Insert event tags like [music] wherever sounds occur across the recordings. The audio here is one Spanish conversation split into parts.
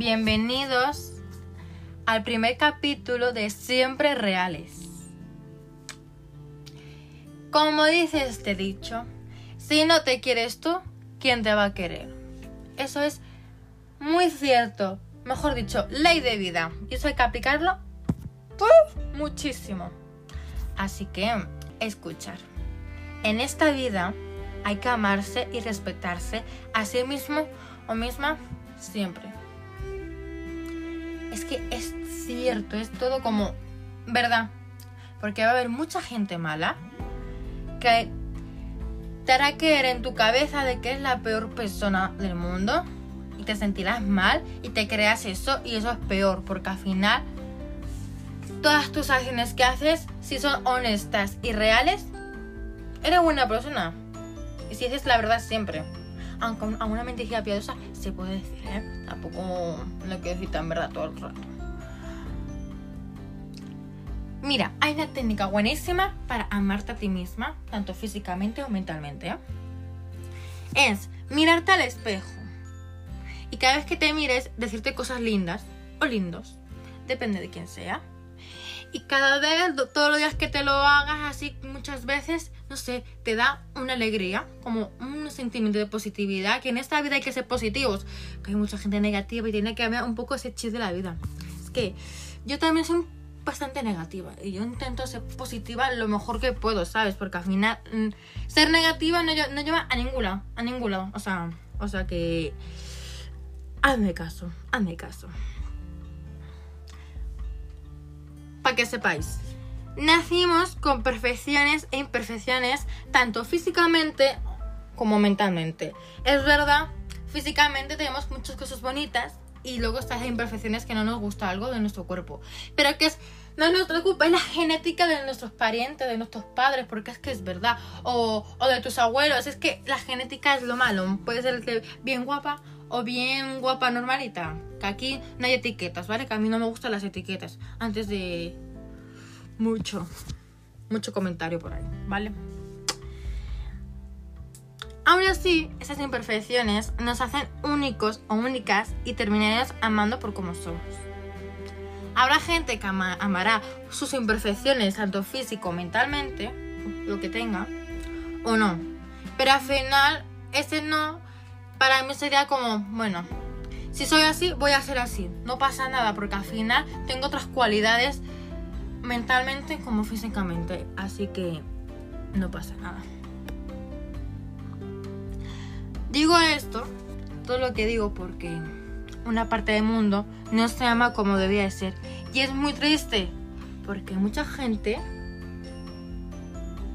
Bienvenidos al primer capítulo de Siempre Reales. Como dice este dicho, si no te quieres tú, ¿quién te va a querer? Eso es muy cierto, mejor dicho, ley de vida. Y eso hay que aplicarlo muchísimo. Así que, escuchar. En esta vida hay que amarse y respetarse a sí mismo o misma siempre. Es que es cierto, es todo como verdad. Porque va a haber mucha gente mala que te hará creer en tu cabeza de que es la peor persona del mundo y te sentirás mal y te creas eso y eso es peor porque al final todas tus acciones que haces si son honestas y reales eres buena persona y si dices la verdad siempre aunque a una mentira piadosa se puede decir, ¿eh? Tampoco lo quiero decir tan verdad todo el rato. Mira, hay una técnica buenísima para amarte a ti misma, tanto físicamente o mentalmente. ¿eh? Es mirarte al espejo y cada vez que te mires decirte cosas lindas o lindos, depende de quién sea. Y cada vez, todos los días que te lo hagas así muchas veces, no sé, te da una alegría, como un sentimiento de positividad, que en esta vida hay que ser positivos, que hay mucha gente negativa y tiene que haber un poco ese chiste de la vida. Es que yo también soy bastante negativa y yo intento ser positiva lo mejor que puedo, ¿sabes? Porque al final mm, ser negativa no, no lleva a ningún lado, a ningún lado, o sea, o sea que hazme caso, hazme caso. Para que sepáis, nacimos con perfecciones e imperfecciones, tanto físicamente como mentalmente. Es verdad, físicamente tenemos muchas cosas bonitas y luego estas imperfecciones que no nos gusta algo de nuestro cuerpo. Pero que no nuestra culpa, es la genética de nuestros parientes, de nuestros padres, porque es que es verdad. O, o de tus abuelos, es que la genética es lo malo. Puede ser bien guapa o bien guapa normalita. Que aquí no hay etiquetas, ¿vale? Que a mí no me gustan las etiquetas. Antes de mucho, mucho comentario por ahí, ¿vale? Aún así, esas imperfecciones nos hacen únicos o únicas y terminaremos amando por como somos. Habrá gente que amará sus imperfecciones, tanto físico, mentalmente, lo que tenga, o no. Pero al final, ese no para mí sería como, bueno, si soy así, voy a ser así. No pasa nada porque al final tengo otras cualidades mentalmente como físicamente. Así que no pasa nada. Digo esto, todo lo que digo porque una parte del mundo no se ama como debía de ser. Y es muy triste porque mucha gente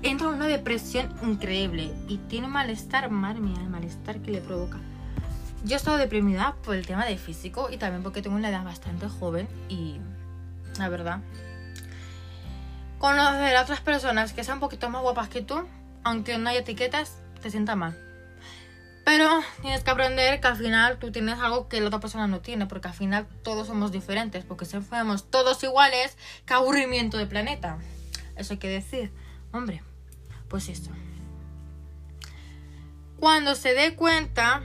entra en una depresión increíble y tiene malestar, madre mía, el malestar que le provoca. Yo he estado deprimida por el tema de físico y también porque tengo una edad bastante joven y la verdad, conocer a otras personas que sean un poquito más guapas que tú, aunque no hay etiquetas, te sienta mal. Pero tienes que aprender que al final tú tienes algo que la otra persona no tiene, porque al final todos somos diferentes, porque si fuéramos todos iguales, qué aburrimiento de planeta. Eso hay que decir. Hombre, pues esto. Cuando se dé cuenta,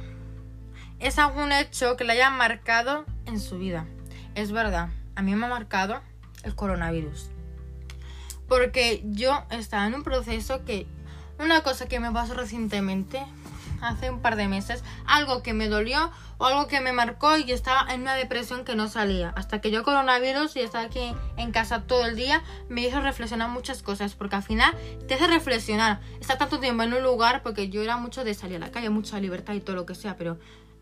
es algún hecho que le haya marcado en su vida. Es verdad, a mí me ha marcado el coronavirus. Porque yo estaba en un proceso que... Una cosa que me pasó recientemente, hace un par de meses, algo que me dolió o algo que me marcó y estaba en una depresión que no salía. Hasta que yo coronavirus y estaba aquí en casa todo el día, me hizo reflexionar muchas cosas, porque al final te hace reflexionar. Estar tanto tiempo en un lugar, porque yo era mucho de salir a la calle, mucha libertad y todo lo que sea, pero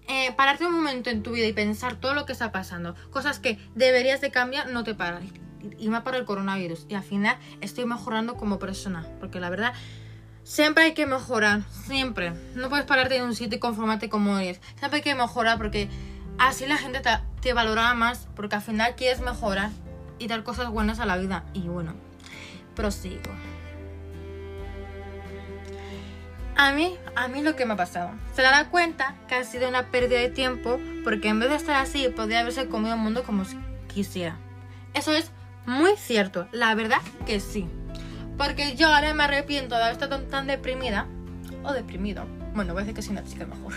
eh, pararte un momento en tu vida y pensar todo lo que está pasando, cosas que deberías de cambiar, no te paras. Y me para el coronavirus. Y al final estoy mejorando como persona. Porque la verdad, siempre hay que mejorar. Siempre. No puedes pararte en un sitio y conformarte como eres. Siempre hay que mejorar porque así la gente te, te valorará más. Porque al final quieres mejorar y dar cosas buenas a la vida. Y bueno, prosigo. A mí, a mí lo que me ha pasado. Se dará cuenta que ha sido una pérdida de tiempo porque en vez de estar así podría haberse comido el mundo como quisiera. Eso es muy cierto, la verdad que sí. Porque yo ahora me arrepiento de haber estado tan deprimida o deprimido. Bueno, voy a decir que soy una chica mejor.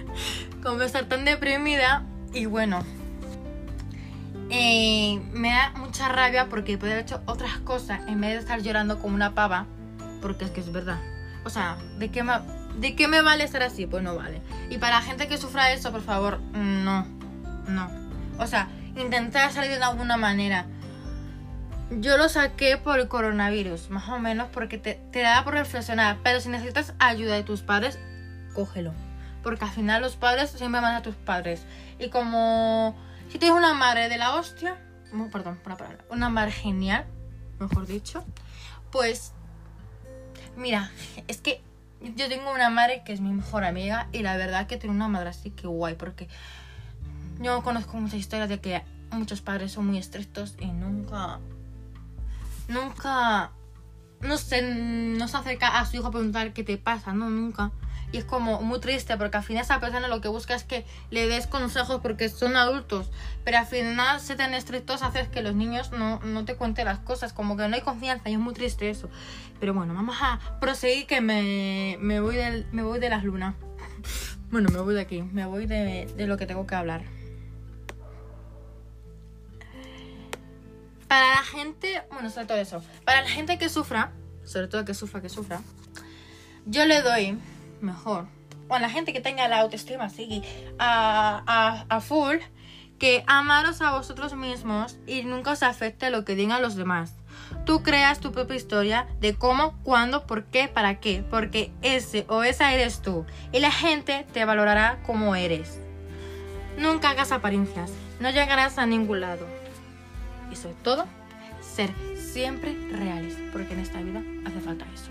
[laughs] como estar tan deprimida y bueno, eh, me da mucha rabia porque puede haber hecho otras cosas en vez de estar llorando como una pava, porque es que es verdad. O sea, ¿de qué, ¿de qué me vale estar así? Pues no vale. Y para la gente que sufra eso, por favor, no, no. O sea, intentar salir de alguna manera. Yo lo saqué por el coronavirus, más o menos, porque te, te da por reflexionar. Pero si necesitas ayuda de tus padres, cógelo. Porque al final los padres siempre van a tus padres. Y como si tienes una madre de la hostia, no, perdón, una palabra, una madre genial, mejor dicho, pues mira, es que yo tengo una madre que es mi mejor amiga y la verdad que tiene una madre así que guay, porque yo conozco muchas historias de que muchos padres son muy estrictos y nunca, nunca, no sé, no se acerca a su hijo a preguntar qué te pasa, no, nunca. Y es como muy triste porque al final esa persona lo que busca es que le des consejos porque son adultos. Pero al final ser tan estrictos hace que los niños no, no te cuenten las cosas. Como que no hay confianza y es muy triste eso. Pero bueno, vamos a proseguir que me, me, voy, de, me voy de las lunas. [laughs] Bueno, me voy de aquí. Me voy de, de lo que tengo que hablar. Para la gente, bueno, sobre todo eso. Para la gente que sufra, sobre todo que sufra, que sufra, yo le doy mejor. O a la gente que tenga la autoestima así a, a, a full, que amaros a vosotros mismos y nunca os afecte lo que digan los demás. Tú creas tu propia historia de cómo, cuándo, por qué, para qué, porque ese o esa eres tú y la gente te valorará como eres. Nunca hagas apariencias, no llegarás a ningún lado. Y sobre todo, ser siempre reales, porque en esta vida hace falta eso.